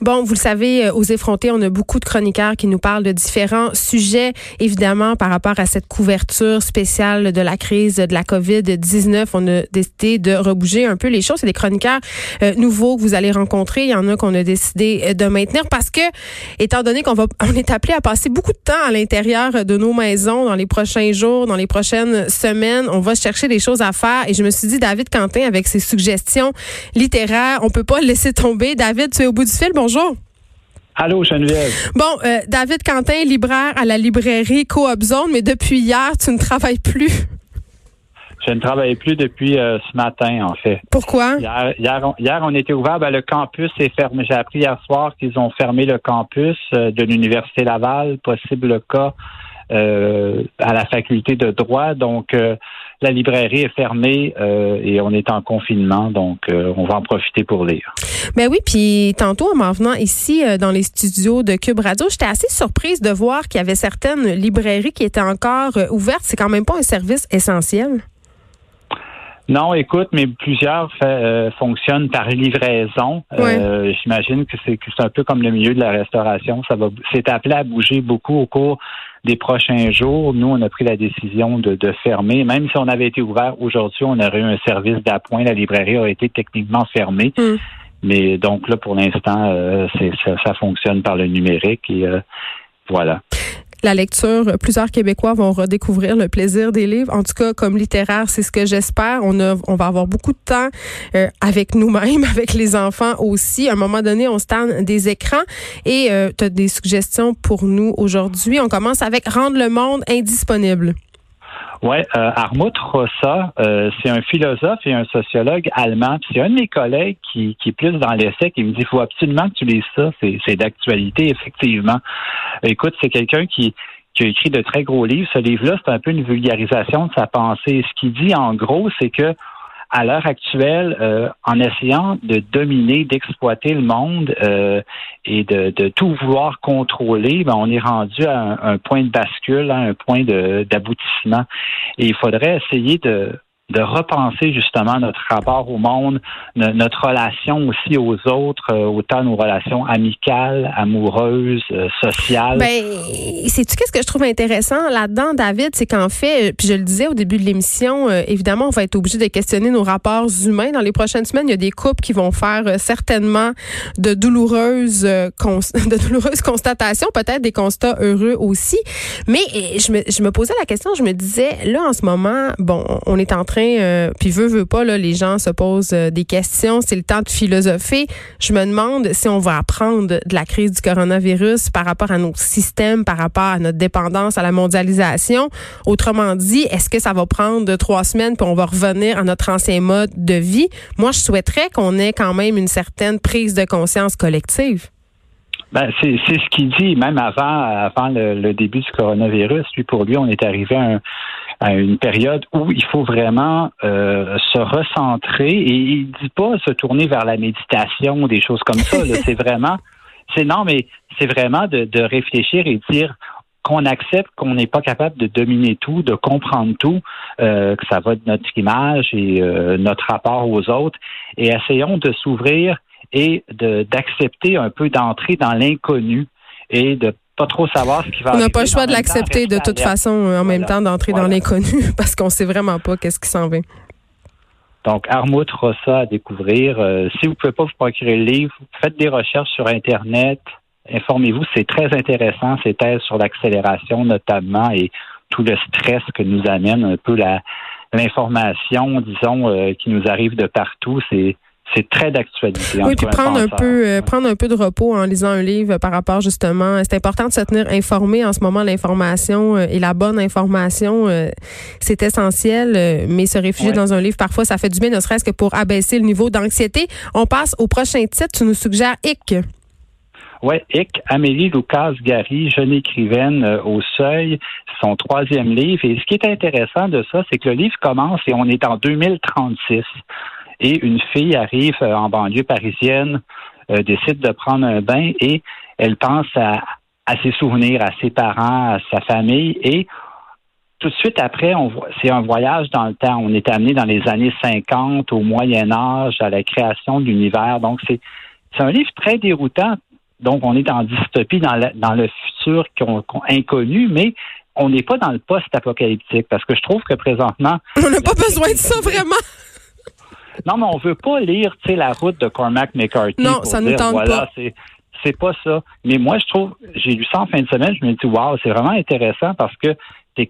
Bon, vous le savez, euh, aux effrontés, on a beaucoup de chroniqueurs qui nous parlent de différents sujets, évidemment, par rapport à cette couverture spéciale de la crise de la COVID-19. On a décidé de rebouger un peu les choses. C'est des chroniqueurs euh, nouveaux que vous allez rencontrer. Il y en a qu'on a décidé euh, de maintenir parce que, étant donné qu'on va, on est appelé à passer beaucoup de temps à l'intérieur de nos maisons dans les prochains jours, dans les prochaines semaines, on va chercher des choses à faire. Et je me suis dit, David Quentin, avec ses suggestions littéraires, on peut pas le laisser tomber. David, tu es au bout du fil. Bonjour. Allô, Geneviève. Bon, euh, David Quentin, libraire à la librairie Coop Zone, mais depuis hier, tu ne travailles plus. Je ne travaille plus depuis euh, ce matin, en fait. Pourquoi? Hier, hier, on, était ouvert. Ben, le campus est fermé. J'ai appris hier soir qu'ils ont fermé le campus euh, de l'Université Laval, possible cas à la faculté de droit. Donc, la librairie est fermée et on est en confinement. Donc, on va en profiter pour lire. Ben oui, puis tantôt en m'en venant ici euh, dans les studios de Cube Radio, j'étais assez surprise de voir qu'il y avait certaines librairies qui étaient encore euh, ouvertes. C'est quand même pas un service essentiel. Non, écoute, mais plusieurs euh, fonctionnent par livraison. J'imagine que c'est un peu comme le milieu de la restauration. Ça va, c'est appelé à bouger beaucoup au cours des prochains jours. Nous, on a pris la décision de, fermer. Même si on avait été ouvert aujourd'hui, on aurait eu un service d'appoint. La librairie aurait été techniquement fermée. Mm. Mais donc là, pour l'instant, euh, ça, ça, fonctionne par le numérique et euh, voilà. La lecture, plusieurs Québécois vont redécouvrir le plaisir des livres. En tout cas, comme littéraire, c'est ce que j'espère. On, on va avoir beaucoup de temps euh, avec nous-mêmes, avec les enfants aussi. À un moment donné, on se des écrans. Et tu as des suggestions pour nous aujourd'hui. On commence avec rendre le monde indisponible. Oui, euh, Armut Rossa, euh, c'est un philosophe et un sociologue allemand. C'est un de mes collègues qui, qui est plus dans l'essai qui me dit il faut absolument que tu lises ça. C'est d'actualité, effectivement. Écoute, c'est quelqu'un qui, qui a écrit de très gros livres. Ce livre-là, c'est un peu une vulgarisation de sa pensée. Ce qu'il dit, en gros, c'est que à l'heure actuelle, euh, en essayant de dominer, d'exploiter le monde euh, et de, tout vouloir contrôler, ben, on est rendu à un, point de bascule, à un point d'aboutissement. Et il faudrait essayer de, de repenser justement notre rapport au monde, notre relation aussi aux autres, euh, autant nos relations amicales, amoureuses, euh, sociales. Ben, sais-tu qu'est-ce que je trouve intéressant là-dedans, David, c'est qu'en fait, puis je le disais au début de l'émission, euh, évidemment, on va être obligé de questionner nos rapports humains dans les prochaines semaines. Il y a des couples qui vont faire certainement de douloureuses, de douloureuses constatations, peut-être des constats heureux aussi. Mais je me, je me posais la question, je me disais, là, en ce moment, bon, on est en train euh, puis veut, veut pas, là, les gens se posent euh, des questions. C'est le temps de philosopher. Je me demande si on va apprendre de la crise du coronavirus par rapport à nos systèmes, par rapport à notre dépendance à la mondialisation. Autrement dit, est-ce que ça va prendre trois semaines puis on va revenir à notre ancien mode de vie? Moi, je souhaiterais qu'on ait quand même une certaine prise de conscience collective. Ben, c'est ce qu'il dit, même avant, avant le, début du coronavirus. Lui, pour lui, on est arrivé à un, à une période où il faut vraiment euh, se recentrer et il dit pas se tourner vers la méditation ou des choses comme ça. c'est vraiment, c'est non, mais c'est vraiment de, de réfléchir et dire qu'on accepte qu'on n'est pas capable de dominer tout, de comprendre tout, euh, que ça va de notre image et euh, notre rapport aux autres, et essayons de s'ouvrir et d'accepter un peu d'entrer dans l'inconnu et de pas trop savoir ce qui va On n'a pas le choix de l'accepter de toute façon en même temps d'entrer dans l'inconnu parce qu'on sait vraiment pas qu'est-ce qui s'en vient. Donc, Armut Rossa à découvrir. Euh, si vous ne pouvez pas vous procurer le livre, faites des recherches sur Internet. Informez-vous, c'est très intéressant, ces thèses sur l'accélération notamment et tout le stress que nous amène un peu l'information, disons, euh, qui nous arrive de partout. C'est c'est très d'actualité. Oui, puis prendre un peu, euh, prendre un peu de repos en lisant un livre par rapport justement. C'est important de se tenir informé en ce moment. L'information euh, et la bonne information, euh, c'est essentiel. mais se réfugier dans un livre, parfois, ça fait du bien, ne serait-ce que pour abaisser le niveau d'anxiété. On passe au prochain titre. Tu nous suggères Hic. Oui, Hic, Amélie Lucas Gary, jeune écrivaine au seuil, son troisième livre. Et ce qui est intéressant de ça, c'est que le livre commence et on est en 2036. Et une fille arrive euh, en banlieue parisienne, euh, décide de prendre un bain et elle pense à, à ses souvenirs, à ses parents, à sa famille. Et tout de suite après, on c'est un voyage dans le temps. On est amené dans les années 50, au Moyen Âge, à la création de l'univers. Donc, c'est, c'est un livre très déroutant. Donc, on est en dystopie dans, dans le futur qu'on, inconnu, mais on n'est pas dans le post-apocalyptique parce que je trouve que présentement. On n'a pas besoin de ça vraiment. Non, mais on veut pas lire, tu sais, la route de Cormac McCarthy. Non, ça nous tente voilà, pas. C'est, c'est pas ça. Mais moi, je trouve, j'ai lu ça en fin de semaine, je me dis, waouh, c'est vraiment intéressant parce que tu es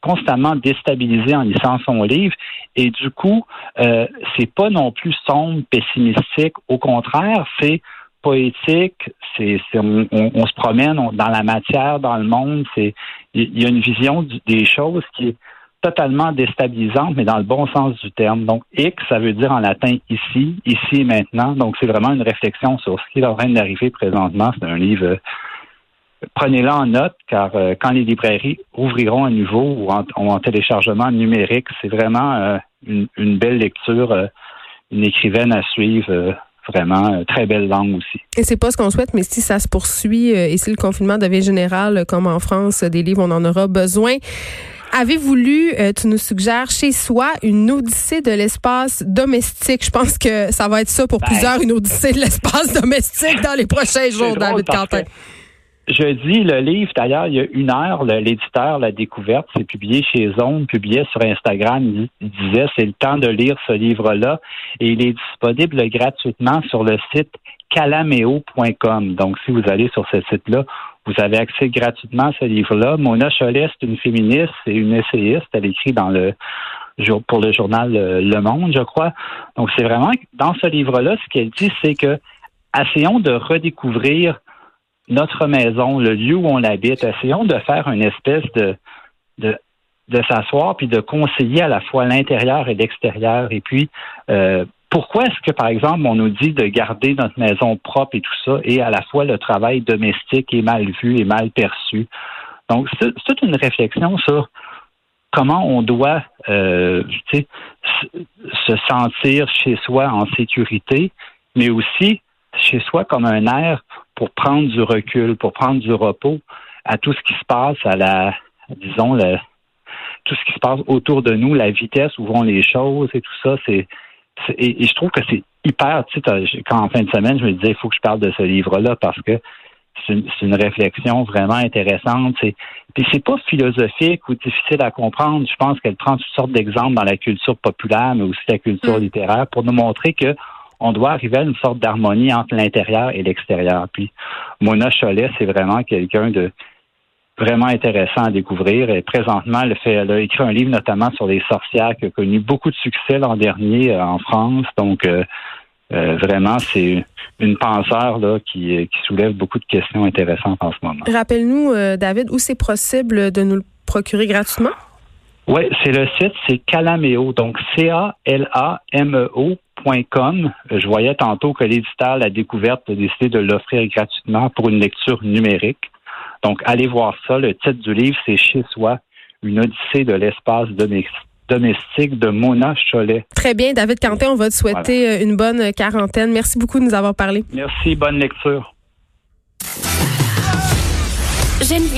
constamment déstabilisé en lisant son livre. Et du coup, euh, c'est pas non plus sombre, pessimistique. Au contraire, c'est poétique, c'est, on, on, se promène dans la matière, dans le monde. C'est il y, a une vision des choses qui est totalement déstabilisante, mais dans le bon sens du terme. Donc, X, ça veut dire en latin ici, ici et maintenant. Donc, c'est vraiment une réflexion sur ce qui est en train d'arriver présentement. C'est un livre. Euh, prenez-le en note, car euh, quand les librairies ouvriront à nouveau ou en, téléchargement numérique, c'est vraiment euh, une, une, belle lecture, une écrivaine à suivre vraiment très belle langue aussi. Et c'est pas ce qu'on souhaite, mais si ça se poursuit et si le confinement devient général, comme en France, des livres, on en aura besoin. Avez-vous lu, euh, tu nous suggères chez soi, une odyssée de l'espace domestique? Je pense que ça va être ça pour ben, plusieurs, une odyssée de l'espace domestique dans les prochains jours, David Quentin. Je dis le livre, d'ailleurs, il y a une heure, l'éditeur l'a découverte, c'est publié chez Zone, publié sur Instagram, il disait c'est le temps de lire ce livre-là et il est disponible gratuitement sur le site calameo.com. Donc, si vous allez sur ce site-là, vous avez accès gratuitement à ce livre-là. Mona Cholet, c'est une féministe et une essayiste. Elle écrit dans le pour le journal euh, Le Monde, je crois. Donc, c'est vraiment dans ce livre-là, ce qu'elle dit, c'est que essayons de redécouvrir notre maison, le lieu où on habite. Essayons de faire une espèce de, de, de s'asseoir puis de conseiller à la fois l'intérieur et l'extérieur. Et puis, euh, pourquoi est-ce que, par exemple, on nous dit de garder notre maison propre et tout ça, et à la fois le travail domestique est mal vu et mal perçu? Donc, c'est toute une réflexion sur comment on doit euh, se sentir chez soi en sécurité, mais aussi chez soi comme un air pour prendre du recul, pour prendre du repos à tout ce qui se passe, à la, disons, tout ce qui se passe autour de nous, la vitesse où vont les choses et tout ça, c'est et, je trouve que c'est hyper, tu sais, quand en fin de semaine, je me disais, il faut que je parle de ce livre-là parce que c'est une, réflexion vraiment intéressante. C'est, puis c'est pas philosophique ou difficile à comprendre. Je pense qu'elle prend toutes sortes d'exemples dans la culture populaire, mais aussi la culture mm. littéraire, pour nous montrer que on doit arriver à une sorte d'harmonie entre l'intérieur et l'extérieur. Puis Mona Cholet, c'est vraiment quelqu'un de vraiment intéressant à découvrir. Et présentement, elle, fait, elle a écrit un livre notamment sur les sorcières qui a connu beaucoup de succès l'an dernier euh, en France. Donc, euh, euh, vraiment, c'est une penseur là, qui, qui soulève beaucoup de questions intéressantes en ce moment. Rappelle-nous, David, où c'est possible de nous le procurer gratuitement? Oui, c'est le site, c'est Calameo, donc C-A-L-A-M-E-O.com. Je voyais tantôt que l'éditeur, la découverte, a décidé de l'offrir gratuitement pour une lecture numérique. Donc, allez voir ça. Le titre du livre, c'est Chez soi, une odyssée de l'espace domestique de Mona Cholet. Très bien, David Quentin, on va te souhaiter euh, une bonne quarantaine. Merci beaucoup de nous avoir parlé. Merci, bonne lecture.